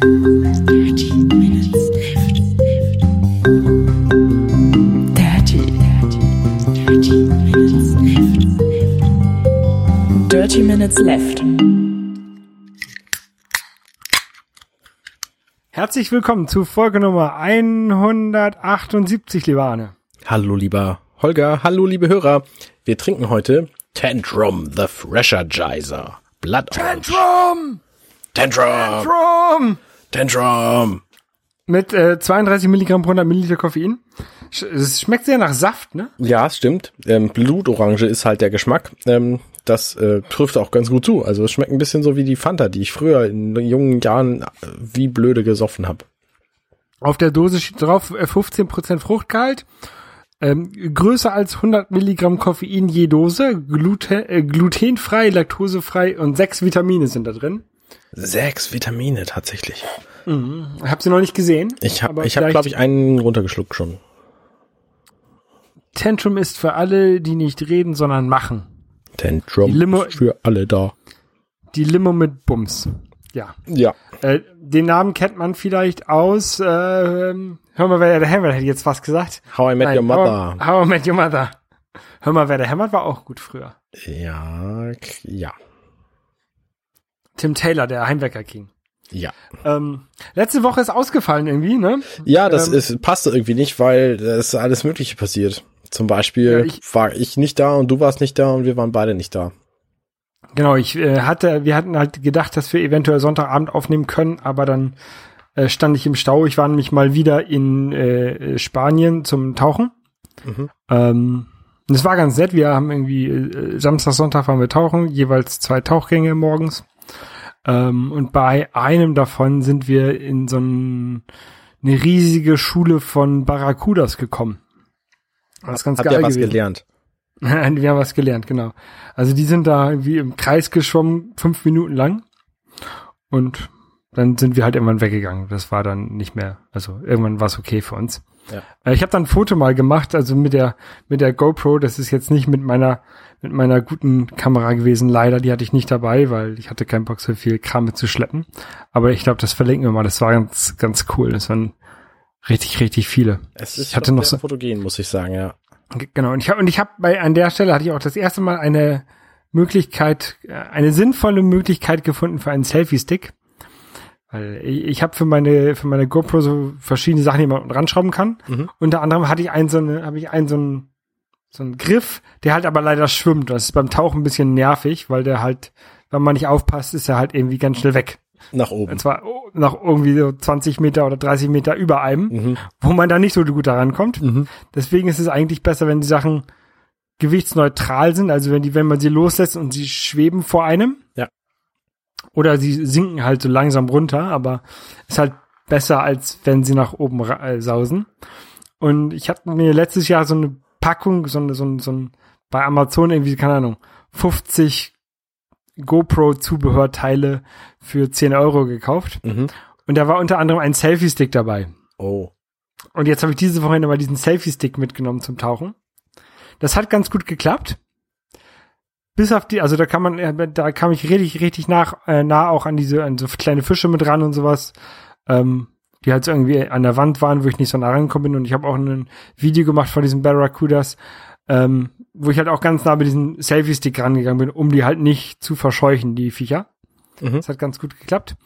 Dirty Minutes Left. Dirty, dirty, dirty Minutes Left. Dirty Minutes Left. Herzlich willkommen zu Folge Nummer 178, lieber Arne. Hallo lieber Holger, hallo liebe Hörer. Wir trinken heute Tantrum the Freshergizer. Blood Tantrum! Tantrum! Tantrum! Tantrum! Mit äh, 32 Milligramm pro 100 Milliliter Koffein. Sch es schmeckt sehr nach Saft, ne? Ja, stimmt. Ähm, Blutorange ist halt der Geschmack. Ähm, das äh, trifft auch ganz gut zu. Also es schmeckt ein bisschen so wie die Fanta, die ich früher in jungen Jahren äh, wie blöde gesoffen habe. Auf der Dose steht drauf äh, 15% Fruchtgehalt. Ähm, größer als 100 Milligramm Koffein je Dose, gluten, äh, glutenfrei, laktosefrei und sechs Vitamine sind da drin. Sechs Vitamine tatsächlich. Hab sie noch nicht gesehen. Ich habe, ich habe, glaube ich, einen runtergeschluckt schon. Tantrum ist für alle, die nicht reden, sondern machen. Tantrum Limo- ist für alle da. Die Limo mit Bums. Ja. Ja. Äh, den Namen kennt man vielleicht aus, ähm, hör mal, wer der hämmert, hätte jetzt was gesagt. How I Met Your Mother. How, how I Met Your Mother. Hör mal, wer der hämmert, war auch gut früher. Ja, ja, Tim Taylor, der Heimwecker King. ja. Ähm, letzte Woche ist ausgefallen irgendwie, ne? Ja, das Ähm, ist, passte irgendwie nicht, weil ist alles Mögliche passiert. Zum Beispiel Ja, ich- war ich nicht da und du warst nicht da und wir waren beide nicht da. Genau, ich äh, hatte, wir hatten halt gedacht, dass wir eventuell Sonntagabend aufnehmen können, aber dann äh, stand ich im Stau. Ich war nämlich mal wieder in äh, Spanien zum Tauchen. Mhm. Ähm, es war ganz nett. Wir haben irgendwie äh, Samstag, Sonntag waren wir tauchen, jeweils zwei Tauchgänge morgens. Ähm, und bei einem davon sind wir in so ein, eine riesige Schule von Barracudas gekommen. Das ist ganz Habt geil ihr was gewesen. gelernt? Wir haben was gelernt, genau. Also die sind da irgendwie im Kreis geschwommen, fünf Minuten lang. Und dann sind wir halt irgendwann weggegangen. Das war dann nicht mehr, also irgendwann war es okay für uns. Ja. Äh, Ich habe dann ein Foto mal gemacht, also mit der mit der GoPro. Das ist jetzt nicht mit meiner mit meiner guten Kamera gewesen. Leider, die hatte ich nicht dabei, weil ich hatte keinen Bock so viel Kram mit zu schleppen. Aber ich glaube, das verlinken wir mal. Das war ganz ganz cool. Das waren richtig richtig viele. Es ist Ich hatte noch so- fotogen, muss ich sagen, ja. Ge- Genau, und ich habe und ich habe bei an der Stelle hatte ich auch das erste Mal eine Möglichkeit, äh, eine sinnvolle Möglichkeit gefunden für einen Selfie-Stick. Weil ich, ich habe für meine für meine GoPro so verschiedene Sachen, die man unten ranschrauben kann. Mhm. Unter anderem hatte ich einen so eine, habe ich einen so einen so einen Griff, der halt aber leider schwimmt. Das ist beim Tauchen ein bisschen nervig, weil der halt, wenn man nicht aufpasst, ist er halt irgendwie ganz schnell weg. Nach oben. Und zwar nach irgendwie so 20 Meter oder 30 Meter über einem, Mhm. wo man da nicht so gut daran kommt. Mhm. Deswegen ist es eigentlich besser, wenn die Sachen gewichtsneutral sind, also wenn die, wenn man sie loslässt und sie schweben vor einem. Ja. Oder sie sinken halt so langsam runter, aber ist halt besser, als wenn sie nach oben äh, sausen. Und ich hatte mir letztes Jahr so eine Packung, so eine, so ein, so ein, bei Amazon irgendwie, keine Ahnung, 50 GoPro-Zubehörteile für 10 Euro gekauft. Mhm. Und da war unter anderem ein Selfie-Stick dabei. Oh. Und jetzt habe ich diese Woche mal diesen Selfie-Stick mitgenommen zum Tauchen. Das hat ganz gut geklappt. Bis auf die, also da kann man, da kam ich richtig, richtig nach, äh, nah auch an diese, an so kleine Fische mit ran und sowas, ähm, die halt so irgendwie an der Wand waren, wo ich nicht so nah rangekommen bin. Und ich habe auch ein Video gemacht von diesen Barracudas, ähm, wo ich halt auch ganz nah mit diesem Selfie-Stick rangegangen bin, um die halt nicht zu verscheuchen, die Viecher. Mhm. Das hat ganz gut geklappt.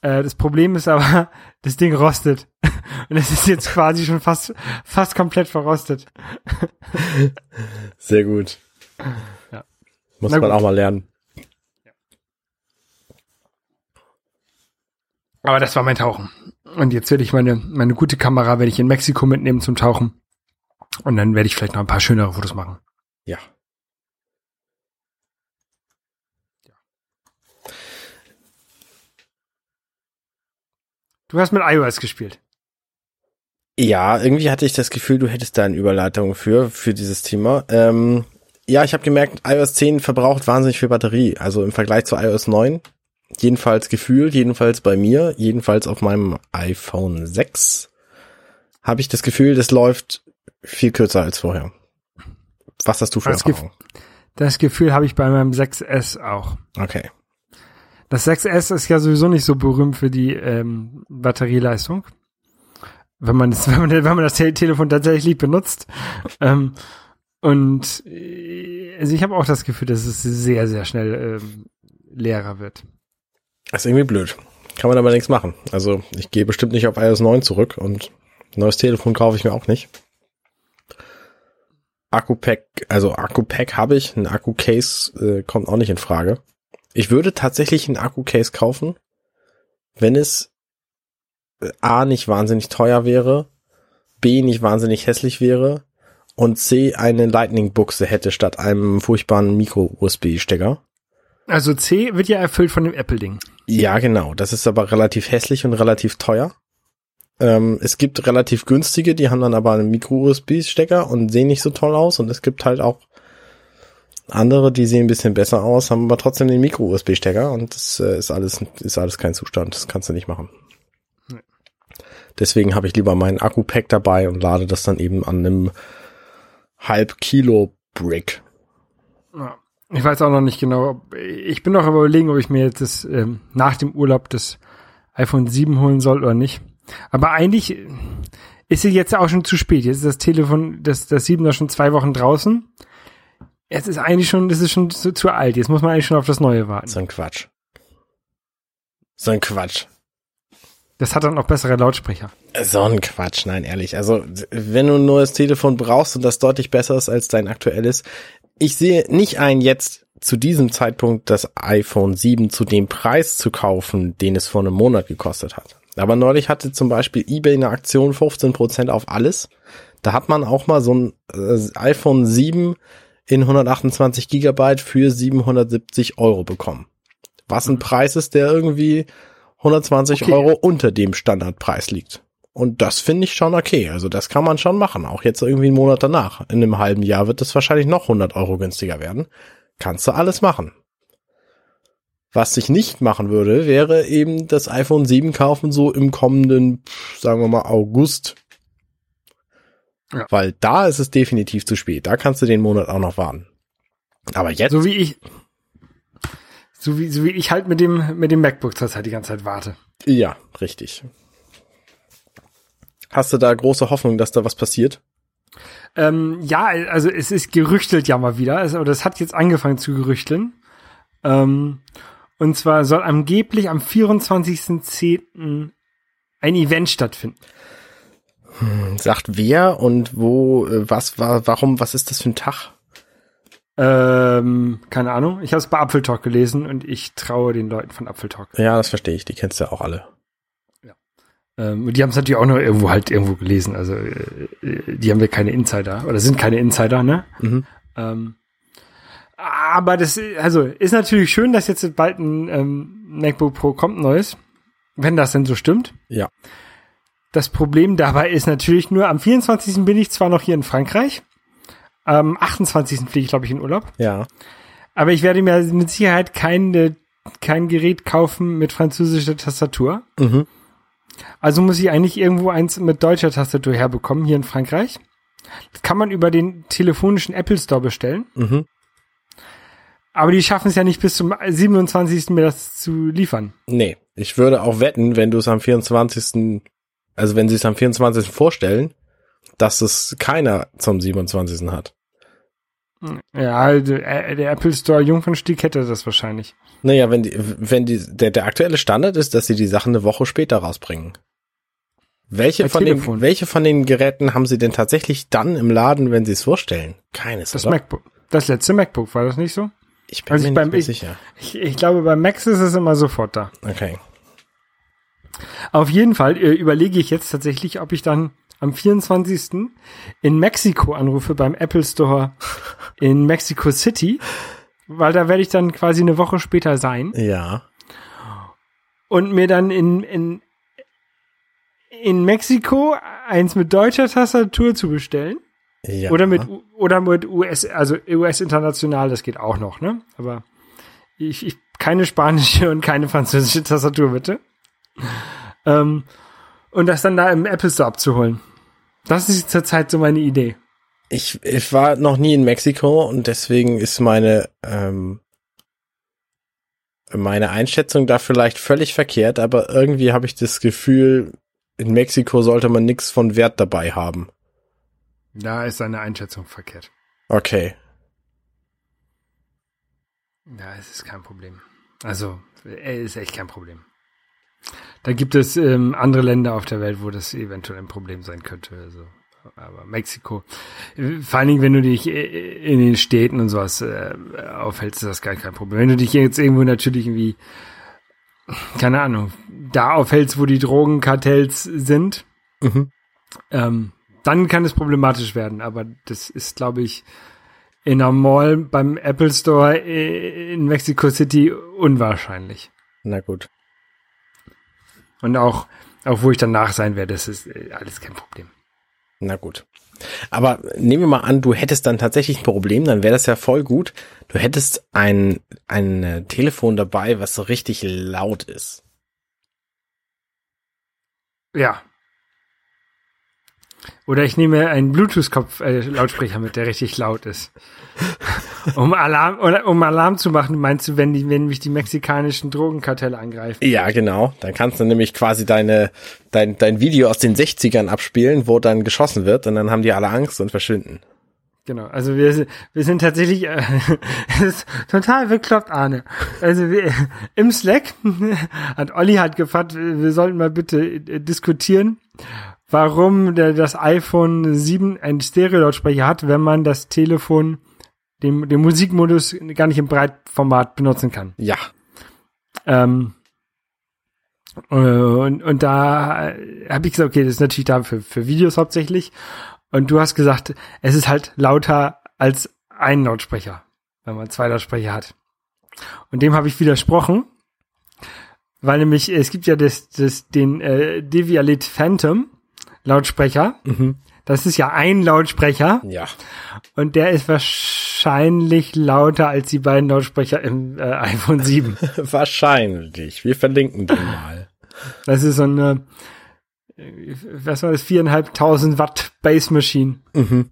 Äh, das Problem ist aber, das Ding rostet. Und es ist jetzt quasi schon fast, fast komplett verrostet. Sehr gut. Ja. Muss Na man gut. auch mal lernen. Aber das war mein Tauchen. Und jetzt werde ich meine, meine gute Kamera werde ich in Mexiko mitnehmen zum Tauchen. Und dann werde ich vielleicht noch ein paar schönere Fotos machen. Ja. Du hast mit iOS gespielt. Ja, irgendwie hatte ich das Gefühl, du hättest da eine Überleitung für, für dieses Thema. Ähm, ja, ich habe gemerkt, iOS 10 verbraucht wahnsinnig viel Batterie. Also im Vergleich zu iOS 9. Jedenfalls gefühlt, jedenfalls bei mir, jedenfalls auf meinem iPhone 6 habe ich das Gefühl, das läuft viel kürzer als vorher. Was hast du für Das Gef- Erfahrung? Das Gefühl habe ich bei meinem 6S auch. Okay. Das 6S ist ja sowieso nicht so berühmt für die ähm, Batterieleistung. Wenn man, das, wenn man, wenn man das Te Telefon tatsächlich benutzt. ähm, und äh, also ich habe auch das Gefühl, dass es sehr, sehr schnell ähm, leerer wird. Ist irgendwie blöd. Kann man aber nichts machen. Also ich gehe bestimmt nicht auf iOS 9 zurück und neues Telefon kaufe ich mir auch nicht. Akku-Pack, also Akku-Pack habe ich, ein Akku-Case äh, kommt auch nicht in Frage. Ich würde tatsächlich ein Akku-Case kaufen, wenn es äh, A nicht wahnsinnig teuer wäre, B nicht wahnsinnig hässlich wäre und C eine Lightning-Buchse hätte statt einem furchtbaren Micro-USB-Stecker. Also C wird ja erfüllt von dem Apple-Ding. Ja, genau. Das ist aber relativ hässlich und relativ teuer. Ähm, es gibt relativ günstige, die haben dann aber einen Micro-USB-Stecker und sehen nicht so toll aus. Und es gibt halt auch andere, die sehen ein bisschen besser aus, haben aber trotzdem den Micro-USB-Stecker und das äh, ist alles, ist alles kein Zustand. Das kannst du nicht machen. Nee. Deswegen habe ich lieber meinen Akku-Pack dabei und lade das dann eben an einem halb Kilo Brick. Ja. Ich weiß auch noch nicht genau. Ob, ich bin noch überlegen, ob ich mir jetzt das, ähm, nach dem Urlaub das iPhone 7 holen soll oder nicht. Aber eigentlich ist es jetzt auch schon zu spät. Jetzt ist das Telefon, das, das 7er schon zwei Wochen draußen. Jetzt ist eigentlich schon, das ist schon zu, zu alt. Jetzt muss man eigentlich schon auf das Neue warten. So ein Quatsch. So ein Quatsch. Das hat dann auch bessere Lautsprecher. So ein Quatsch, nein, ehrlich. Also, wenn du ein neues Telefon brauchst und das deutlich besser ist als dein aktuelles, ich sehe nicht ein, jetzt zu diesem Zeitpunkt das iPhone 7 zu dem Preis zu kaufen, den es vor einem Monat gekostet hat. Aber neulich hatte zum Beispiel eBay eine Aktion 15% auf alles. Da hat man auch mal so ein äh, iPhone 7 in 128 Gigabyte für 770 Euro bekommen. Was ein Preis ist, der irgendwie 120 Okay. Euro unter dem Standardpreis liegt. Und das finde ich schon okay. Also das kann man schon machen. Auch jetzt irgendwie einen Monat danach. In einem halben Jahr wird es wahrscheinlich noch 100 Euro günstiger werden. Kannst du alles machen. Was ich nicht machen würde, wäre eben das iPhone 7 kaufen so im kommenden, sagen wir mal, August. Ja. Weil da ist es definitiv zu spät. Da kannst du den Monat auch noch warten. Aber jetzt, So wie ich, so wie, so wie ich halt mit dem, mit dem MacBook zurzeit die ganze Zeit warte. ja, richtig. Hast du da große Hoffnung, dass da was passiert? Ähm, ja, also es ist gerüchtelt ja mal wieder, also, oder es hat jetzt angefangen zu gerüchteln. Ähm, und zwar soll angeblich am 24.10. ein Event stattfinden. Sagt wer und wo, äh, was war, warum, was ist das für ein Tag? Ähm, keine Ahnung. Ich habe es bei Apfeltalk gelesen und ich traue den Leuten von Apfeltalk. Ja, das verstehe ich, die kennst du ja auch alle. Ähm, die haben es natürlich auch noch irgendwo halt irgendwo gelesen. Also äh, äh, die haben wir keine Insider oder sind keine Insider, ne? Mhm. Ähm, aber das, also ist natürlich schön, dass jetzt bald ein ähm, MacBook Pro kommt, neues, wenn das denn so stimmt. Ja. Das Problem dabei ist natürlich nur, am 24. bin ich zwar noch hier in Frankreich, am 28. fliege ich, glaube ich, in Urlaub, Ja. aber ich werde mir mit Sicherheit kein, kein Gerät kaufen mit französischer Tastatur. Mhm. Also muss ich eigentlich irgendwo eins mit deutscher Tastatur herbekommen, hier in Frankreich. Das kann man über den telefonischen Apple Store bestellen. Mhm. Aber die schaffen es ja nicht bis zum 27. mir das zu liefern. Nee, ich würde auch wetten, wenn du es am 24., also wenn sie es am 24. vorstellen, dass es keiner zum 27. hat. Ja, der, der Apple Store Jungfernstieg hätte das wahrscheinlich. Naja, wenn die, wenn die, der, der aktuelle Standard ist, dass sie die Sachen eine Woche später rausbringen. Welche Bei von Telefon. den, welche von den Geräten haben sie denn tatsächlich dann im Laden, wenn sie es vorstellen? Keines, Das oder? MacBook. Das letzte MacBook, war das nicht so? ich bin also mir ich nicht beim- ich- sicher. Ich, ich glaube, bei Macs ist es immer sofort da. Okay. Auf jeden Fall äh, überlege ich jetzt tatsächlich, ob ich dann am 24. in Mexiko anrufe beim Apple Store in Mexico City, weil da werde ich dann quasi eine Woche später sein Ja. und mir dann in, in, in Mexiko eins mit deutscher Tastatur zu bestellen. Ja. Oder mit, oder mit US, also US international, das geht auch noch, ne? Aber ich, ich keine spanische und keine französische Tastatur, bitte. Ähm, und das dann da im Apple Store abzuholen. Das ist zurzeit so meine Idee. Ich, ich war noch nie in Mexiko und deswegen ist meine, ähm, meine Einschätzung da vielleicht völlig verkehrt, aber irgendwie habe ich das Gefühl, in Mexiko sollte man nichts von Wert dabei haben. Da ist seine Einschätzung verkehrt. Okay. Ja, es ist kein Problem. Also, er ist echt kein Problem. Da gibt es ähm, andere Länder auf der Welt, wo das eventuell ein Problem sein könnte. Also, aber Mexiko, äh, vor allen Dingen, wenn du dich äh, in den Städten und sowas äh, aufhältst, ist das gar kein Problem. Wenn du dich jetzt irgendwo natürlich irgendwie, keine Ahnung, da aufhältst, wo die Drogenkartells sind, Mhm. ähm, dann kann es problematisch werden. Aber das ist, glaube ich, in einer Mall beim Apple Store äh, in Mexico City unwahrscheinlich. Na gut. Und auch, auch wo ich danach sein werde, das ist äh, alles kein Problem. Na gut. Aber nehmen wir mal an, du hättest dann tatsächlich ein Problem, dann wäre das ja voll gut. Du hättest ein, ein äh, Telefon dabei, was so richtig laut ist. Ja. Oder ich nehme einen Bluetooth-Kopf-Lautsprecher mit, der richtig laut ist. Um Alarm, um Alarm zu machen, meinst du, wenn die, wenn mich die mexikanischen Drogenkartelle angreifen? Ja, genau. Dann kannst du nämlich quasi deine, dein, dein Video aus den 60ern abspielen, wo dann geschossen wird und dann haben die alle Angst und verschwinden. Genau, also wir, sind- wir sind tatsächlich, äh, ist total bekloppt, Arne. Also wir, im Slack hat Olli hat gefragt, wir sollten mal bitte äh, diskutieren, warum der, das iPhone 7 einen Stereo-Lautsprecher hat, wenn man das Telefon, den, den Musikmodus gar nicht im Breitformat benutzen kann. Ja. Ähm, äh, und, und da habe ich gesagt, okay, das ist natürlich da für, für Videos hauptsächlich. Und du hast gesagt, es ist halt lauter als ein Lautsprecher, wenn man zwei Lautsprecher hat. Und dem habe ich widersprochen, weil nämlich es gibt ja das, das den äh, Devialit Phantom Lautsprecher. Mhm. Das ist ja ein Lautsprecher Ja. und der ist wahrscheinlich lauter als die beiden Lautsprecher im äh, iPhone 7. Wahrscheinlich. Wir verlinken den mal. Das ist so eine, äh, was war das, viereinhalbtausend Watt Base Machine. Mhm.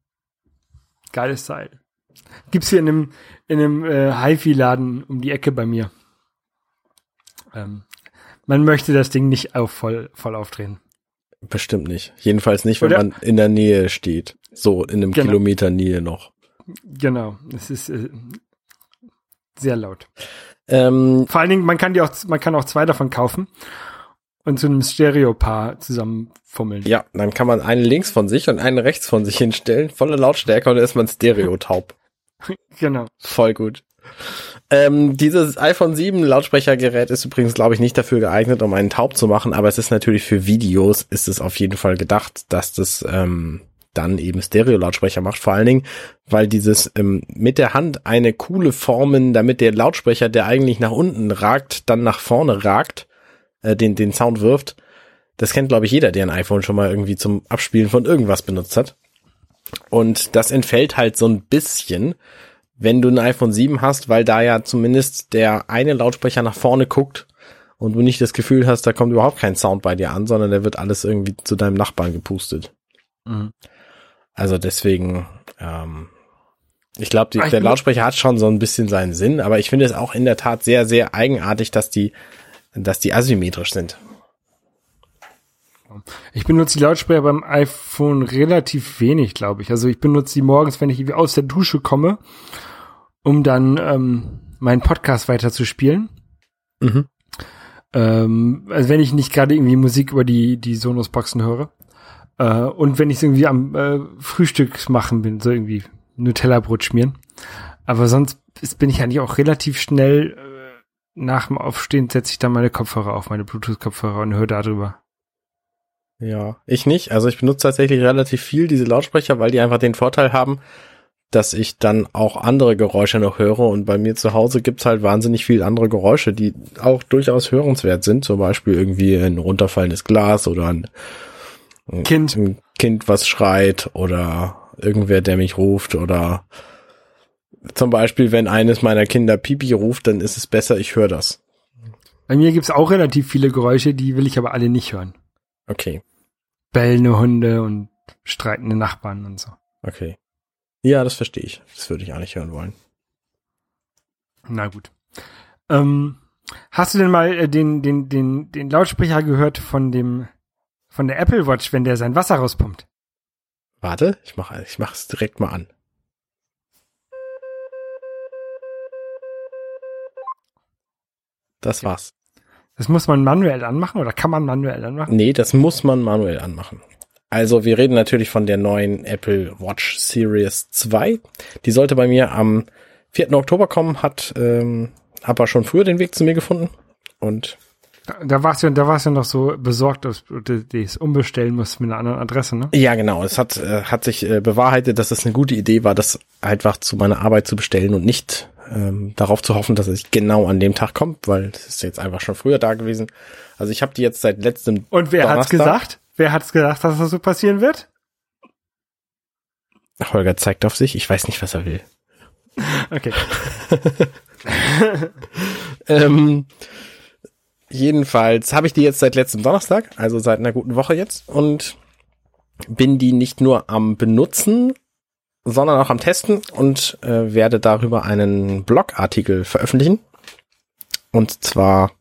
Geiles Teil. Gibt's hier in einem, in einem äh, HiFi-Laden um die Ecke bei mir. Ähm, man möchte das Ding nicht auf voll, voll aufdrehen. Bestimmt nicht. Jedenfalls nicht, wenn Oder- man in der Nähe steht. So in einem Genau. Kilometer Nähe noch. Genau, es ist äh, sehr laut. Ähm, Vor allen Dingen, man kann die auch, man kann auch zwei davon kaufen und zu einem Stereo-Paar zusammenfummeln. ja, dann kann man einen links von sich und einen rechts von sich hinstellen, volle Lautstärke und dann ist man stereotaub. Genau. Voll gut. Ähm, dieses iPhone 7 Lautsprechergerät ist übrigens, glaube ich, nicht dafür geeignet, um einen taub zu machen, aber es ist natürlich für Videos, ist es auf jeden Fall gedacht, dass das ähm, dann eben Stereo-Lautsprecher macht. Vor allen Dingen, weil dieses ähm, mit der Hand eine coole Formen, damit der Lautsprecher, der eigentlich nach unten ragt, dann nach vorne ragt, äh, den, den Sound wirft. Das kennt, glaube ich, jeder, der ein iPhone schon mal irgendwie zum Abspielen von irgendwas benutzt hat. Und das entfällt halt so ein bisschen, wenn du ein iPhone 7 hast, weil da ja zumindest der eine Lautsprecher nach vorne guckt und du nicht das Gefühl hast, da kommt überhaupt kein Sound bei dir an, sondern der wird alles irgendwie zu deinem Nachbarn gepustet. Mhm. Also deswegen, ähm, ich glaube, Ah, der Lautsprecher hat schon so ein bisschen seinen Sinn, aber ich finde es auch in der Tat sehr, sehr eigenartig, dass die, dass die asymmetrisch sind. Ich benutze die Lautsprecher beim iPhone relativ wenig, glaube ich. Also ich benutze die morgens, wenn ich irgendwie aus der Dusche komme, um dann ähm, meinen Podcast weiterzuspielen. Mhm. Ähm, also wenn ich nicht gerade irgendwie Musik über die, die Sonos-Boxen höre. Äh, und wenn ich irgendwie am äh, Frühstück machen bin, so irgendwie Nutella-Brot schmieren. Aber sonst ist, bin ich eigentlich auch relativ schnell äh, nach dem Aufstehen setze ich dann meine Kopfhörer auf, meine Bluetooth-Kopfhörer und höre darüber. Ja, ich nicht. Also ich benutze tatsächlich relativ viel diese Lautsprecher, weil die einfach den Vorteil haben, dass ich dann auch andere Geräusche noch höre und bei mir zu Hause gibt's halt wahnsinnig viel andere Geräusche, die auch durchaus hörenswert sind. Zum Beispiel irgendwie ein runterfallendes Glas oder ein, Kind. ein Kind, was schreit oder irgendwer, der mich ruft oder zum Beispiel, wenn eines meiner Kinder Pipi ruft, dann ist es besser, ich höre das. Bei mir gibt's auch relativ viele Geräusche, die will ich aber alle nicht hören. Okay, Bellende Hunde und streitende Nachbarn und so. okay. Ja, das verstehe ich. Das würde ich auch nicht hören wollen. Na gut. Ähm, Hast du denn mal äh, den, den, den, den Lautsprecher gehört von dem, von der Apple Watch, wenn der sein Wasser rauspumpt? Warte, ich mach, ich mach's direkt mal an. Das war's. Das muss man manuell anmachen oder kann man manuell anmachen? Nee, das muss man manuell anmachen. Also wir reden natürlich von der neuen Apple Watch Series 2. Die sollte bei mir am 4. Oktober kommen, hat ähm, aber schon früher den Weg zu mir gefunden. Und Da, da warst du, da warst du noch so besorgt, dass du das umbestellen musst mit einer anderen Adresse, ne? ja, genau, es hat, äh, hat sich äh, bewahrheitet, dass es eine gute Idee war, das einfach zu meiner Arbeit zu bestellen und nicht ähm, darauf zu hoffen, dass es genau an dem Tag kommt, weil es ist jetzt einfach schon früher da gewesen. Also ich habe die jetzt seit letztem Und wer hat's Donnerstag- gesagt? Wer hat's gesagt, dass das so passieren wird? Holger zeigt auf sich, ich weiß nicht, was er will. Okay. Ähm, jedenfalls habe ich die jetzt seit letztem Donnerstag, also seit einer guten Woche jetzt und bin die nicht nur am benutzen, sondern auch am testen und äh, werde darüber einen Blogartikel veröffentlichen. Und zwar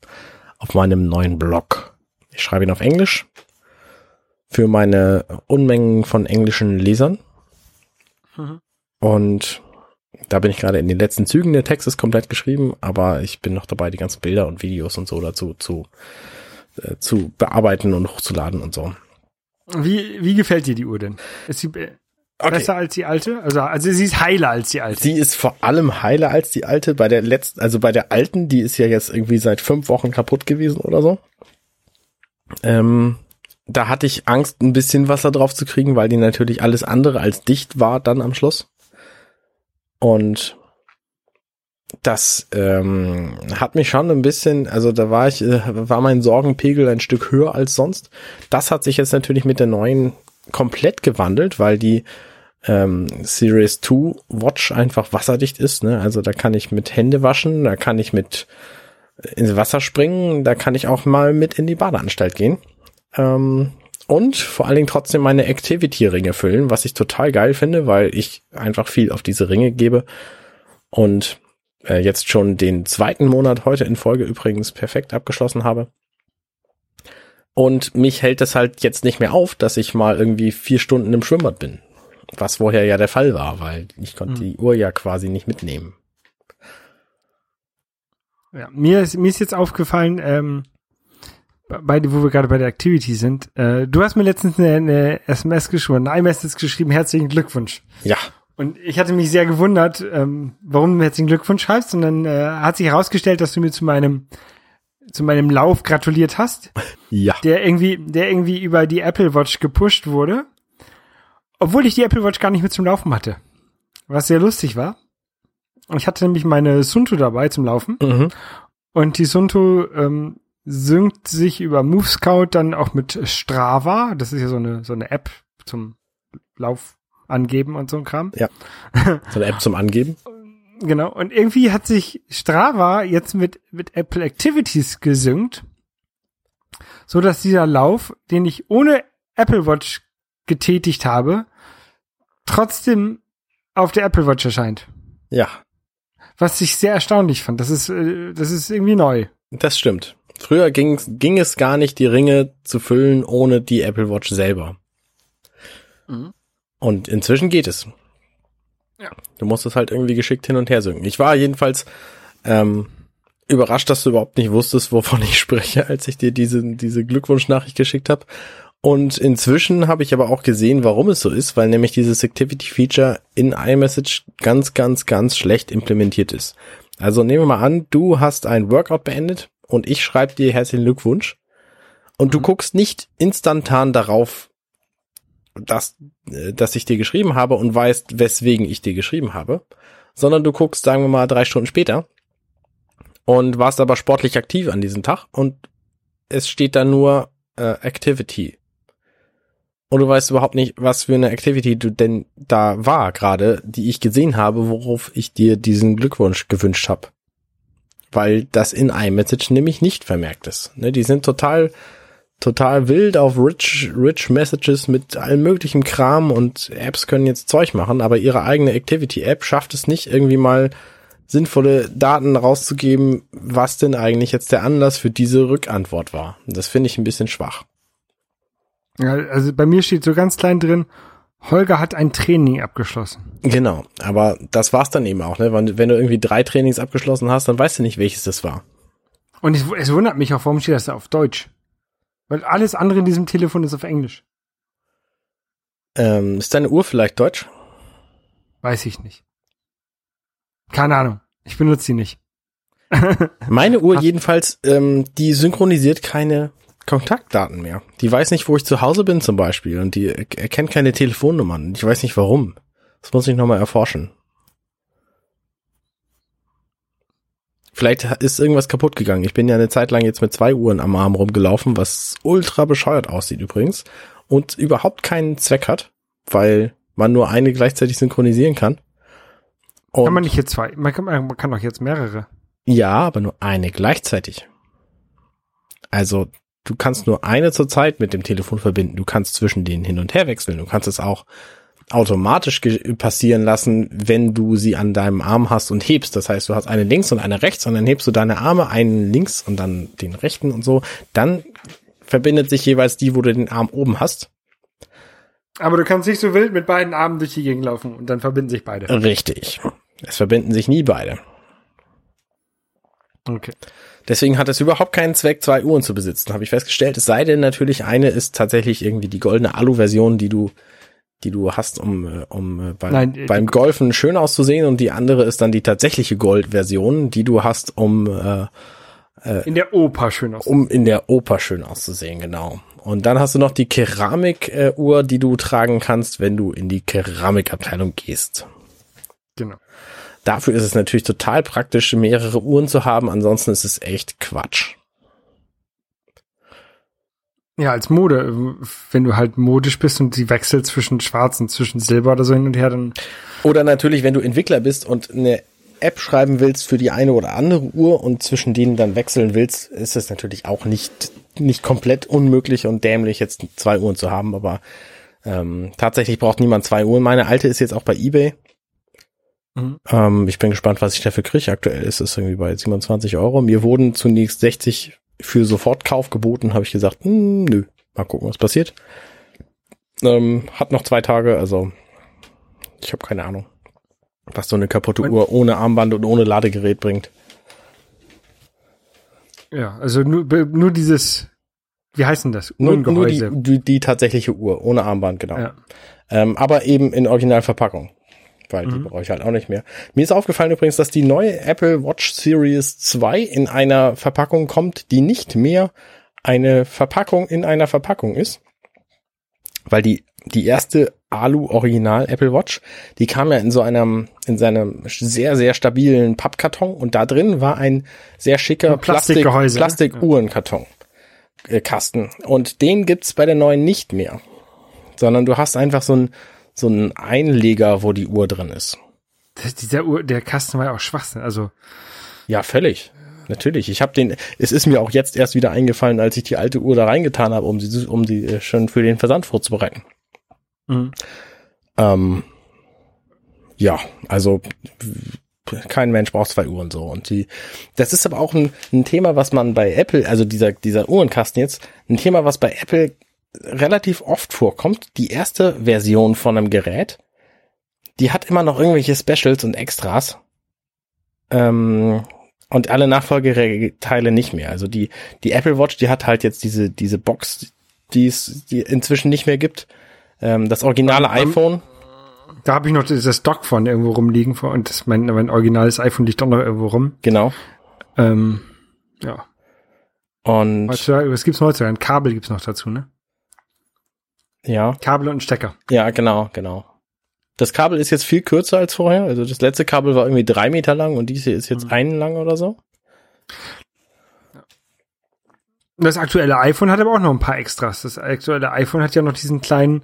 auf meinem neuen Blog. Ich schreibe ihn auf Englisch für meine Unmengen von englischen Lesern. Mhm. Und da bin ich gerade in den letzten Zügen. Der Text ist komplett geschrieben, aber ich bin noch dabei, die ganzen Bilder und Videos und so dazu zu, äh, zu bearbeiten und hochzuladen und so. Wie, wie gefällt dir die Uhr denn? Ist sie be- besser als die alte? Also, also sie ist heiler als die alte. Sie ist vor allem heiler als die alte. Bei der letzten, also bei der alten, die ist ja jetzt irgendwie seit fünf Wochen kaputt gewesen oder so. Ähm, da hatte ich Angst, ein bisschen Wasser drauf zu kriegen, weil die natürlich alles andere als dicht war dann am Schluss. Und das ähm, hat mich schon ein bisschen, also da war ich, äh, war mein Sorgenpegel ein Stück höher als sonst. Das hat sich jetzt natürlich mit der neuen komplett gewandelt, weil die ähm, Series 2 Watch einfach wasserdicht ist. Ne? Also da kann ich mit Hände waschen, da kann ich mit ins Wasser springen, da kann ich auch mal mit in die Badeanstalt gehen. Ähm, und vor allen Dingen trotzdem meine Activity-Ringe füllen, was ich total geil finde, weil ich einfach viel auf diese Ringe gebe. Und äh, jetzt schon den zweiten Monat heute in Folge übrigens perfekt abgeschlossen habe. Und mich hält es halt jetzt nicht mehr auf, dass ich mal irgendwie vier Stunden im Schwimmbad bin. Was vorher ja der Fall war, weil ich konnte die Uhr ja quasi nicht mitnehmen. Ja, mir ist, mir ist jetzt aufgefallen, ähm, bei, wo wir gerade bei der Activity sind, äh, du hast mir letztens eine, eine SMS geschrieben, eine iMessage geschrieben, herzlichen Glückwunsch. Ja, Und ich hatte mich sehr gewundert, ähm, warum du mir herzlichen Glückwunsch schreibst. Und dann äh, hat sich herausgestellt, dass du mir zu meinem zu meinem Lauf gratuliert hast, ja. der irgendwie, der irgendwie über die Apple Watch gepusht wurde, obwohl ich die Apple Watch gar nicht mit zum Laufen hatte, was sehr lustig war. Und ich hatte nämlich meine Sunto dabei zum Laufen Mhm. und die Sunto ähm, synkt sich über Move Scout dann auch mit Strava. Das ist ja so eine so eine App zum Lauf angeben und so ein Kram. So eine App zum Angeben. Genau. Und irgendwie hat sich Strava jetzt mit, mit Apple Activities gesynkt, so dass dieser Lauf, den ich ohne Apple Watch getätigt habe, trotzdem auf der Apple Watch erscheint. Ja, Was ich sehr erstaunlich fand. Das ist, äh, das ist irgendwie neu. das stimmt. Früher ging, ging es gar nicht, die Ringe zu füllen ohne die Apple Watch selber. Mhm. Und inzwischen geht es. Ja. Du musst es halt irgendwie geschickt hin und her synken. Ich war jedenfalls ähm, überrascht, dass du überhaupt nicht wusstest, wovon ich spreche, als ich dir diese, diese Glückwunschnachricht geschickt habe. Und inzwischen habe ich aber auch gesehen, warum es so ist, weil nämlich dieses Activity Feature in iMessage ganz, ganz, ganz schlecht implementiert ist. Also nehmen wir mal an, du hast ein Workout beendet und ich schreibe dir herzlichen Glückwunsch und du guckst nicht instantan darauf, dass, äh, dass ich dir geschrieben habe und weißt, weswegen ich dir geschrieben habe, sondern du guckst, sagen wir mal, drei Stunden später und warst aber sportlich aktiv an diesem Tag und es steht da nur äh, Activity. Und du weißt überhaupt nicht, was für eine Activity du denn da war gerade, die ich gesehen habe, worauf ich dir diesen Glückwunsch gewünscht habe. Weil das in iMessage nämlich nicht vermerkt ist. Ne, die sind total, total wild auf rich, rich Messages mit allem möglichen Kram und Apps können jetzt Zeug machen, aber ihre eigene Activity-App schafft es nicht irgendwie mal sinnvolle Daten rauszugeben, was denn eigentlich jetzt der Anlass für diese Rückantwort war. Das finde ich ein bisschen schwach. Ja, also bei mir steht so ganz klein drin, Holger hat ein Training abgeschlossen. Genau, aber das war's dann eben auch, ne? Wenn, du irgendwie drei Trainings abgeschlossen hast, dann weißt du nicht, welches das war. Und es, es wundert mich auch, warum steht das da auf Deutsch? Weil alles andere in diesem Telefon ist auf Englisch. Ähm, ist deine Uhr vielleicht deutsch? Weiß ich nicht. Keine Ahnung. Ich benutze sie nicht. Meine Uhr jedenfalls, ähm, die synchronisiert keine Kontaktdaten mehr. Die weiß nicht, wo ich zu Hause bin zum Beispiel und die er- erkennt keine Telefonnummern. Ich weiß nicht warum. Das muss ich nochmal erforschen. Vielleicht ist irgendwas kaputt gegangen. Ich bin ja eine Zeit lang jetzt mit zwei Uhren am Arm rumgelaufen, was ultra bescheuert aussieht übrigens und überhaupt keinen Zweck hat, weil man nur eine gleichzeitig synchronisieren kann. Und Kann man nicht jetzt zwei? Man kann, man kann doch jetzt mehrere. ja, aber nur eine gleichzeitig. Also du kannst nur eine zur Zeit mit dem Telefon verbinden. Du kannst zwischen denen hin und her wechseln. Du kannst es auch automatisch passieren lassen, wenn du sie an deinem Arm hast und hebst. Das heißt, du hast eine links und eine rechts und dann hebst du deine Arme, einen links und dann den rechten und so. Dann verbindet sich jeweils die, wo du den Arm oben hast. Aber du kannst nicht so wild mit beiden Armen durch die Gegend laufen und dann verbinden sich beide. Richtig. Es verbinden sich nie beide. Okay. Deswegen hat es überhaupt keinen Zweck, zwei Uhren zu besitzen, habe ich festgestellt. Es sei denn natürlich, eine ist tatsächlich irgendwie die goldene Alu-Version, die du, die du hast, um, äh, um äh, beim, Nein, äh, beim Golfen schön auszusehen und die andere ist dann die tatsächliche Gold-Version, die du hast, um, äh, In der Oper schön aus. um in der Oper schön auszusehen, genau. Und dann hast du noch die Keramik-Uhr, die du tragen kannst, wenn du in die Keramikabteilung gehst. Genau. Dafür ist es natürlich total praktisch, mehrere Uhren zu haben, ansonsten ist es echt Quatsch. Ja, als Mode, wenn du halt modisch bist und sie wechselt zwischen Schwarz und zwischen Silber oder so hin und her, dann Oder natürlich, wenn du Entwickler bist und eine App schreiben willst für die eine oder andere Uhr und zwischen denen dann wechseln willst, ist es natürlich auch nicht, nicht komplett unmöglich und dämlich, jetzt zwei Uhren zu haben, aber ähm, tatsächlich braucht niemand zwei Uhren. Meine alte ist jetzt auch bei eBay. Mhm. Ähm, ich bin gespannt, was ich dafür kriege. Aktuell ist es irgendwie bei 27 Euro. Mir wurden zunächst 60 für Sofortkauf geboten, habe ich gesagt, hm, nö, mal gucken, was passiert. Ähm, hat noch zwei Tage, also ich habe keine Ahnung, was so eine kaputte Und- Uhr ohne Armband und ohne Ladegerät bringt. ja, also nur, nur dieses, wie heißt denn das? Nur, nur die, die, die tatsächliche Uhr, ohne Armband, genau. Ja. Ähm, aber eben in Originalverpackung. Weil die brauche ich halt auch nicht mehr. Mir ist aufgefallen übrigens, dass die neue Apple Watch Series 2 in einer Verpackung kommt, die nicht mehr eine Verpackung in einer Verpackung ist. Weil die, die erste Alu Original Apple Watch, die kam ja in so einem, in seinem sehr, sehr stabilen Pappkarton und da drin war ein sehr schicker Plastikgehäuse, ne? Plastik, Plastikuhrenkarton. Äh, Kasten. Und den gibt's bei der neuen nicht mehr. Sondern du hast einfach so ein, so einen Einleger, wo die Uhr drin ist. Das, dieser Uhr, der Kasten war ja auch Schwachsinn. Also, Ja, völlig. Natürlich. Ich habe den, es ist mir auch jetzt erst wieder eingefallen, als ich die alte Uhr da reingetan habe, um sie, um sie äh, schon für den Versand vorzubereiten. mhm. Ähm, ja, also kein Mensch braucht zwei Uhren so. Und die, das ist aber auch ein, ein Thema, was man bei Apple, also dieser, dieser Uhrenkasten jetzt, ein Thema, was bei Apple relativ oft vorkommt. Die erste Version von einem Gerät, die hat immer noch irgendwelche Specials und Extras. Ähm, und alle Nachfolgeteile nicht mehr. Also die, die Apple Watch, die hat halt jetzt diese, diese Box, die es die inzwischen nicht mehr gibt. Ähm, das originale ähm, iPhone. da habe ich noch das Stock von irgendwo rumliegen vor und das, mein, mein originales iPhone liegt auch noch irgendwo rum. Genau. Ähm, ja. Und was gibt's noch heutzutage? Ein Kabel gibt's noch dazu, ne? Ja, Kabel und Stecker. ja, genau, genau. Das Kabel ist jetzt viel kürzer als vorher. Also das letzte Kabel war irgendwie drei Meter lang und dies hier ist jetzt Mhm. einen lang oder so. Das aktuelle iPhone hat aber auch noch ein paar Extras. Das aktuelle iPhone hat ja noch diesen kleinen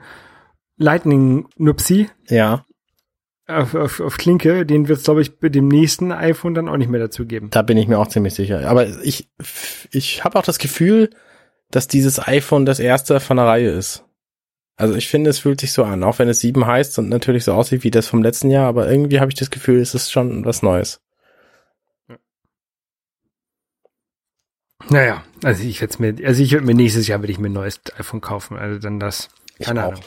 Lightning-Nupsi Ja, auf, auf, auf Klinke. Den wird's glaube ich, bei dem nächsten iPhone dann auch nicht mehr dazu geben. da bin ich mir auch ziemlich sicher. Aber ich, ich habe auch das Gefühl, dass dieses iPhone das erste von der Reihe ist. Also ich finde, es fühlt sich so an, auch wenn es 7 heißt und natürlich so aussieht wie das vom letzten Jahr, aber irgendwie habe ich das Gefühl, es ist schon was Neues. Naja, also ich werde mir, also ich würde mir nächstes Jahr würde ich mir ein neues iPhone kaufen, also dann das, keine Ahnung,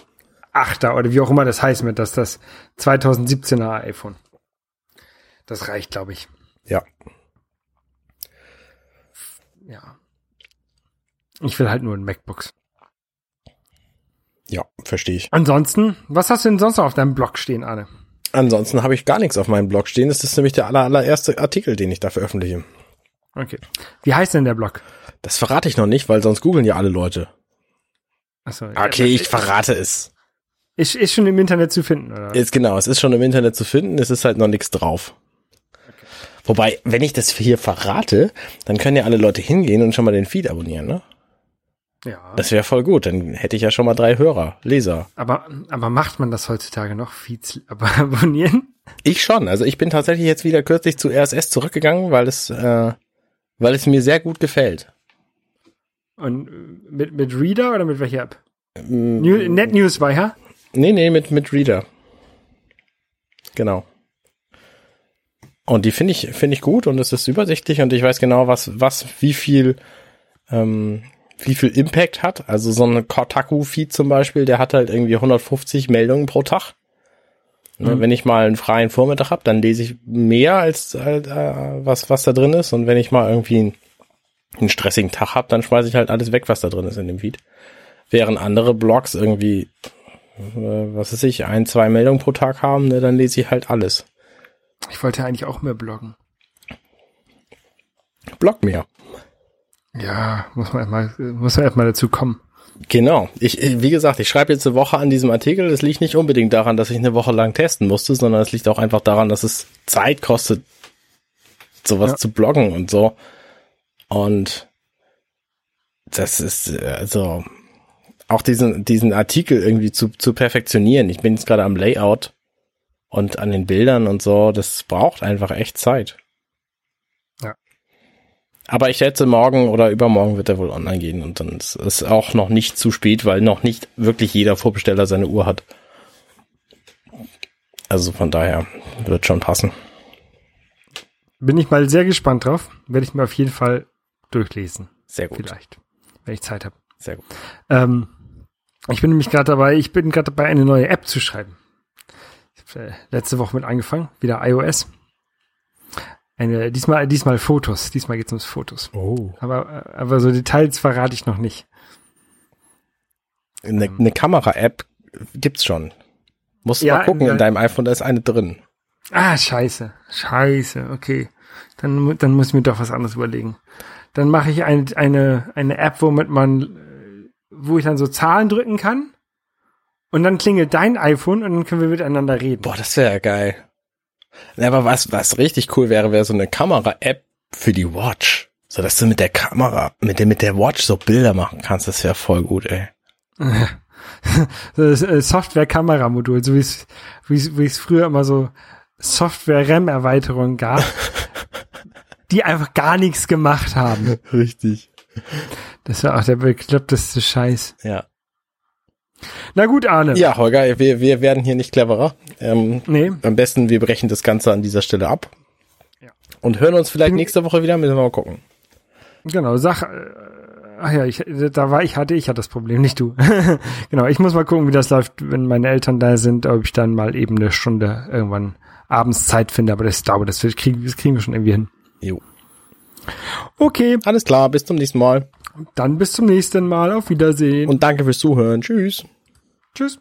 Achter oder wie auch immer das heißt mit, dass das 2017er iPhone. Das reicht, glaube ich. Ja. Ja. Ich will halt nur ein MacBooks. Ja, verstehe ich. Ansonsten, was hast du denn sonst noch auf deinem Blog stehen, Arne? Ansonsten habe ich gar nichts auf meinem Blog stehen. Das ist nämlich der aller, allererste Artikel, den ich da veröffentliche. Okay. Wie heißt denn der Blog? Das verrate ich noch nicht, weil sonst googeln ja alle Leute. Achso. Okay, ich verrate es. Ist, ist schon im Internet zu finden, oder? Ist genau, es ist schon im Internet zu finden, es ist halt noch nichts drauf. Wobei, wenn ich das hier verrate, dann können ja alle Leute hingehen und schon mal den Feed abonnieren, ne? Ja. Das wäre voll gut, dann hätte ich ja schon mal drei Hörer, Leser. Aber, aber macht man das heutzutage noch? Feeds aber abonnieren? Ich schon, also ich bin tatsächlich jetzt wieder kürzlich zu RSS zurückgegangen, weil es, äh, weil es mir sehr gut gefällt. Und äh, mit, mit Reader oder mit welcher App? Mm, New, Net Newswire? Nee, nee, mit, mit Reader. Genau. Und die finde ich, finde ich gut und es ist übersichtlich und ich weiß genau, was, was, wie viel, ähm, wie viel Impact hat. Also so ein Kotaku-Feed zum Beispiel, der hat halt irgendwie 150 Meldungen pro Tag. Ne, Mhm. Wenn ich mal einen freien Vormittag habe, dann lese ich mehr als äh, was, was da drin ist. Und wenn ich mal irgendwie einen, einen stressigen Tag habe, dann schmeiße ich halt alles weg, was da drin ist in dem Feed. Während andere Blogs irgendwie, äh, was weiß ich, ein, zwei Meldungen pro Tag haben, ne, dann lese ich halt alles. Ich wollte eigentlich auch mehr bloggen. Blog mehr. Ja, muss man erstmal, muss man erstmal dazu kommen. Genau. Ich, wie gesagt, ich schreibe jetzt eine Woche an diesem Artikel. Das liegt nicht unbedingt daran, dass ich eine Woche lang testen musste, sondern es liegt auch einfach daran, dass es Zeit kostet, sowas Ja. zu bloggen und so. Und das ist, also, auch diesen, diesen Artikel irgendwie zu, zu perfektionieren. Ich bin jetzt gerade am Layout und an den Bildern und so. Das braucht einfach echt Zeit. Aber ich schätze, morgen oder übermorgen wird er wohl online gehen und dann ist es auch noch nicht zu spät, weil noch nicht wirklich jeder Vorbesteller seine Uhr hat. Also von daher wird schon passen. Bin ich mal sehr gespannt drauf. Werde ich mir auf jeden Fall durchlesen. Sehr gut. Vielleicht. Wenn ich Zeit habe. Sehr gut. Ähm, ich bin nämlich gerade dabei, ich bin gerade dabei, eine neue App zu schreiben. Ich habe äh, letzte Woche mit angefangen, wieder iOS. Eine, diesmal, diesmal Fotos. Diesmal geht's ums Fotos. Oh. Aber, aber so Details verrate ich noch nicht. Eine, eine Kamera-App gibt's schon. Musst du Ja, mal gucken in deinem iPhone, da ist eine drin. Ah, scheiße. Scheiße, okay. Dann, dann muss ich mir doch was anderes überlegen. Dann mache ich eine, eine, eine App, womit man, äh, wo ich dann so Zahlen drücken kann. Und dann klingelt dein iPhone und dann können wir miteinander reden. Boah, das wäre ja geil. Ja, Aber was, was richtig cool wäre, wäre so eine Kamera-App für die Watch. So dass du mit der Kamera, mit der, mit der Watch so Bilder machen kannst. Das wäre voll gut, ey. Äh, Software-Kamera-Modul, so wie es, wie es, wie es früher immer so Software-RAM-Erweiterungen gab, die einfach gar nichts gemacht haben. Richtig. Das war auch der bekloppteste Scheiß. Ja. Na gut, Arne. Ja, Holger, wir, wir werden hier nicht cleverer. Ähm, Nee, am besten, wir brechen das Ganze an dieser Stelle ab. Ja. Und hören uns vielleicht Bin- nächste Woche wieder, müssen wir mal gucken. genau, sag, äh, ach ja, ich, da war ich, hatte ich hatte das Problem, nicht du. genau, ich muss mal gucken, wie das läuft, wenn meine Eltern da sind, ob ich dann mal eben eine Stunde irgendwann abends Zeit finde, aber das glaube, das, kriegen, das kriegen wir schon irgendwie hin. Jo. Okay, Alles klar, bis zum nächsten Mal. Und dann bis zum nächsten Mal. Auf Wiedersehen. Und danke fürs Zuhören. Tschüss. Tschüss.